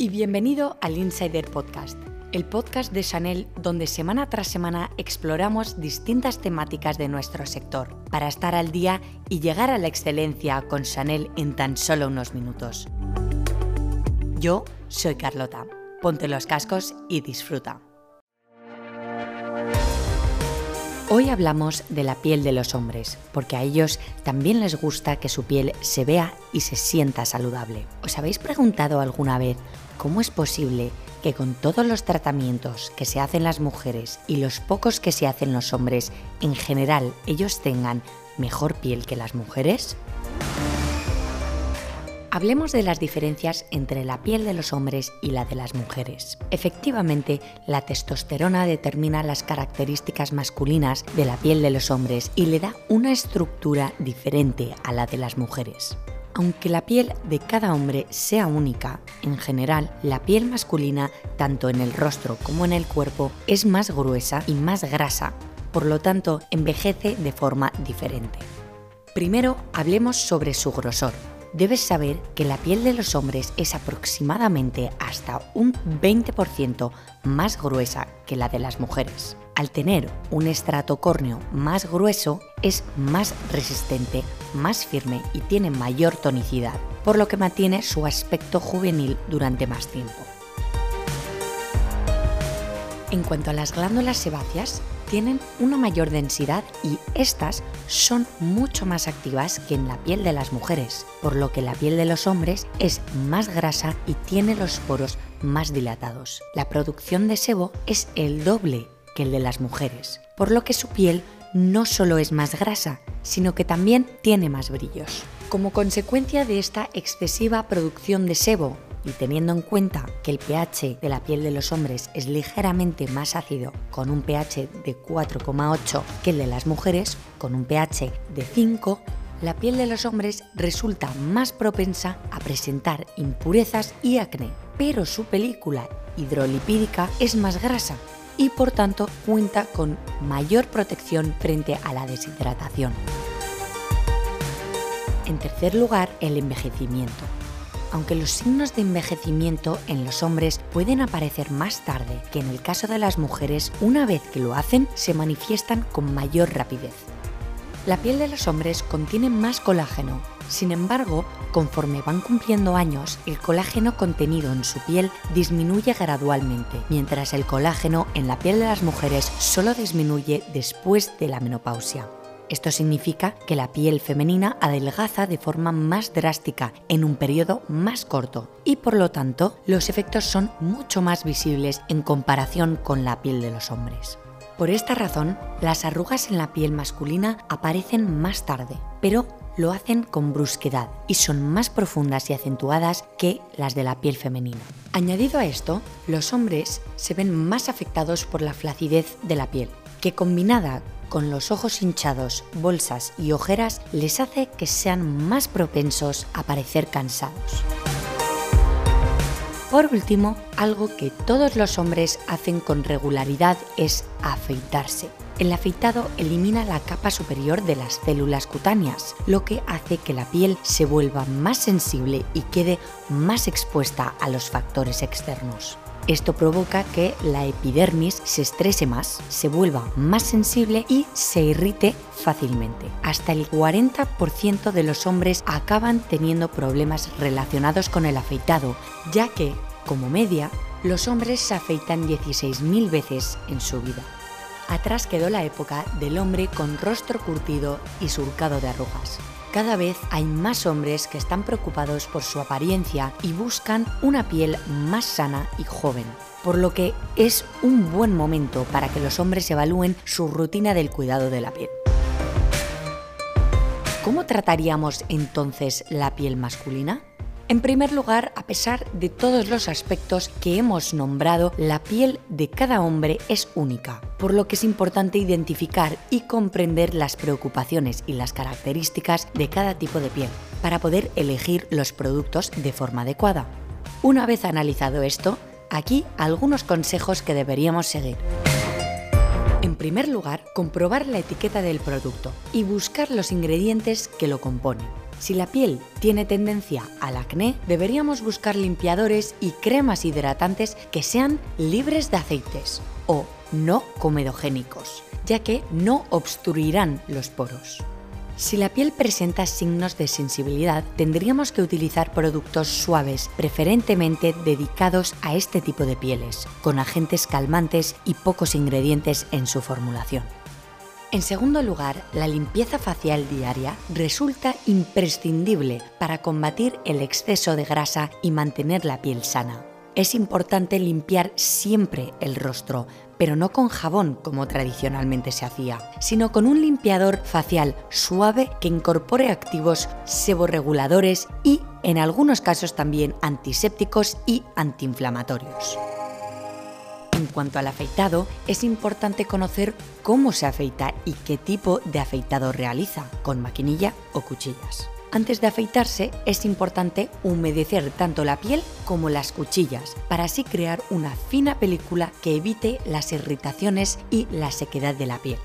y bienvenido al Insider Podcast, el podcast de Chanel donde semana tras semana exploramos distintas temáticas de nuestro sector para estar al día y llegar a la excelencia con Chanel en tan solo unos minutos. Yo soy Carlota. Ponte los cascos y disfruta. Hoy hablamos de la piel de los hombres, porque a ellos también les gusta que su piel se vea y se sienta saludable. ¿Os habéis preguntado alguna vez cómo es posible que con todos los tratamientos que se hacen las mujeres y los pocos que se hacen los hombres, en general ellos tengan mejor piel que las mujeres? Hablemos de las diferencias entre la piel de los hombres y la de las mujeres. Efectivamente, la testosterona determina las características masculinas de la piel de los hombres y le da una estructura diferente a la de las mujeres. Aunque la piel de cada hombre sea única, en general la piel masculina, tanto en el rostro como en el cuerpo, es más gruesa y más grasa, por lo tanto envejece de forma diferente. Primero hablemos sobre su grosor debes saber que la piel de los hombres es aproximadamente hasta un 20% más gruesa que la de las mujeres. Al tener un estrato córneo más grueso, es más resistente, más firme y tiene mayor tonicidad, por lo que mantiene su aspecto juvenil durante más tiempo. En cuanto a las glándulas sebáceas, tienen una mayor densidad y estas son mucho más activas que en la piel de las mujeres, por lo que la piel de los hombres es más grasa y tiene los poros más dilatados. La producción de sebo es el doble que el de las mujeres, por lo que su piel no solo es más grasa, sino que también tiene más brillos. Como consecuencia de esta excesiva producción de sebo y teniendo en cuenta que el pH de la piel de los hombres es ligeramente más ácido, con un pH de 4,8 que el de las mujeres, con un pH de 5, la piel de los hombres resulta más propensa a presentar impurezas y acné, pero su película hidrolipídica es más grasa y por tanto cuenta con mayor protección frente a la deshidratación. En tercer lugar, el envejecimiento aunque los signos de envejecimiento en los hombres pueden aparecer más tarde que en el caso de las mujeres, una vez que lo hacen se manifiestan con mayor rapidez. La piel de los hombres contiene más colágeno, sin embargo, conforme van cumpliendo años, el colágeno contenido en su piel disminuye gradualmente, mientras el colágeno en la piel de las mujeres solo disminuye después de la menopausia. Esto significa que la piel femenina adelgaza de forma más drástica en un periodo más corto y por lo tanto los efectos son mucho más visibles en comparación con la piel de los hombres. Por esta razón, las arrugas en la piel masculina aparecen más tarde, pero lo hacen con brusquedad y son más profundas y acentuadas que las de la piel femenina. Añadido a esto, los hombres se ven más afectados por la flacidez de la piel, que combinada con los ojos hinchados, bolsas y ojeras les hace que sean más propensos a parecer cansados. Por último, algo que todos los hombres hacen con regularidad es afeitarse. El afeitado elimina la capa superior de las células cutáneas, lo que hace que la piel se vuelva más sensible y quede más expuesta a los factores externos. Esto provoca que la epidermis se estrese más, se vuelva más sensible y se irrite fácilmente. Hasta el 40% de los hombres acaban teniendo problemas relacionados con el afeitado, ya que, como media, los hombres se afeitan 16.000 veces en su vida. Atrás quedó la época del hombre con rostro curtido y surcado de arrugas. Cada vez hay más hombres que están preocupados por su apariencia y buscan una piel más sana y joven, por lo que es un buen momento para que los hombres evalúen su rutina del cuidado de la piel. ¿Cómo trataríamos entonces la piel masculina? En primer lugar, a pesar de todos los aspectos que hemos nombrado, la piel de cada hombre es única, por lo que es importante identificar y comprender las preocupaciones y las características de cada tipo de piel, para poder elegir los productos de forma adecuada. Una vez analizado esto, aquí algunos consejos que deberíamos seguir. En primer lugar, comprobar la etiqueta del producto y buscar los ingredientes que lo componen. Si la piel tiene tendencia al acné, deberíamos buscar limpiadores y cremas hidratantes que sean libres de aceites o no comedogénicos, ya que no obstruirán los poros. Si la piel presenta signos de sensibilidad, tendríamos que utilizar productos suaves, preferentemente dedicados a este tipo de pieles, con agentes calmantes y pocos ingredientes en su formulación. En segundo lugar, la limpieza facial diaria resulta imprescindible para combatir el exceso de grasa y mantener la piel sana. Es importante limpiar siempre el rostro, pero no con jabón como tradicionalmente se hacía, sino con un limpiador facial suave que incorpore activos seborreguladores y, en algunos casos también, antisépticos y antiinflamatorios. En cuanto al afeitado, es importante conocer cómo se afeita y qué tipo de afeitado realiza, con maquinilla o cuchillas. Antes de afeitarse es importante humedecer tanto la piel como las cuchillas para así crear una fina película que evite las irritaciones y la sequedad de la piel.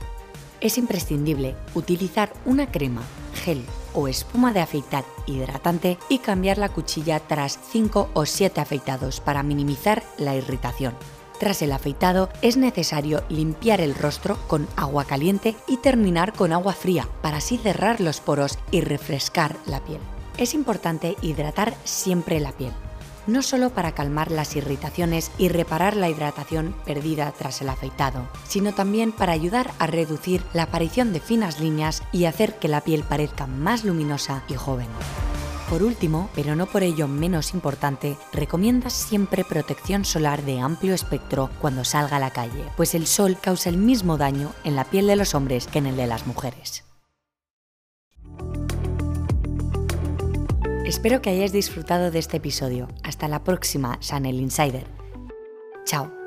Es imprescindible utilizar una crema, gel o espuma de afeitar hidratante y cambiar la cuchilla tras 5 o 7 afeitados para minimizar la irritación. Tras el afeitado es necesario limpiar el rostro con agua caliente y terminar con agua fría para así cerrar los poros y refrescar la piel. Es importante hidratar siempre la piel, no solo para calmar las irritaciones y reparar la hidratación perdida tras el afeitado, sino también para ayudar a reducir la aparición de finas líneas y hacer que la piel parezca más luminosa y joven. Por último, pero no por ello menos importante, recomienda siempre protección solar de amplio espectro cuando salga a la calle, pues el sol causa el mismo daño en la piel de los hombres que en el de las mujeres. Espero que hayáis disfrutado de este episodio. Hasta la próxima, Chanel Insider. Chao.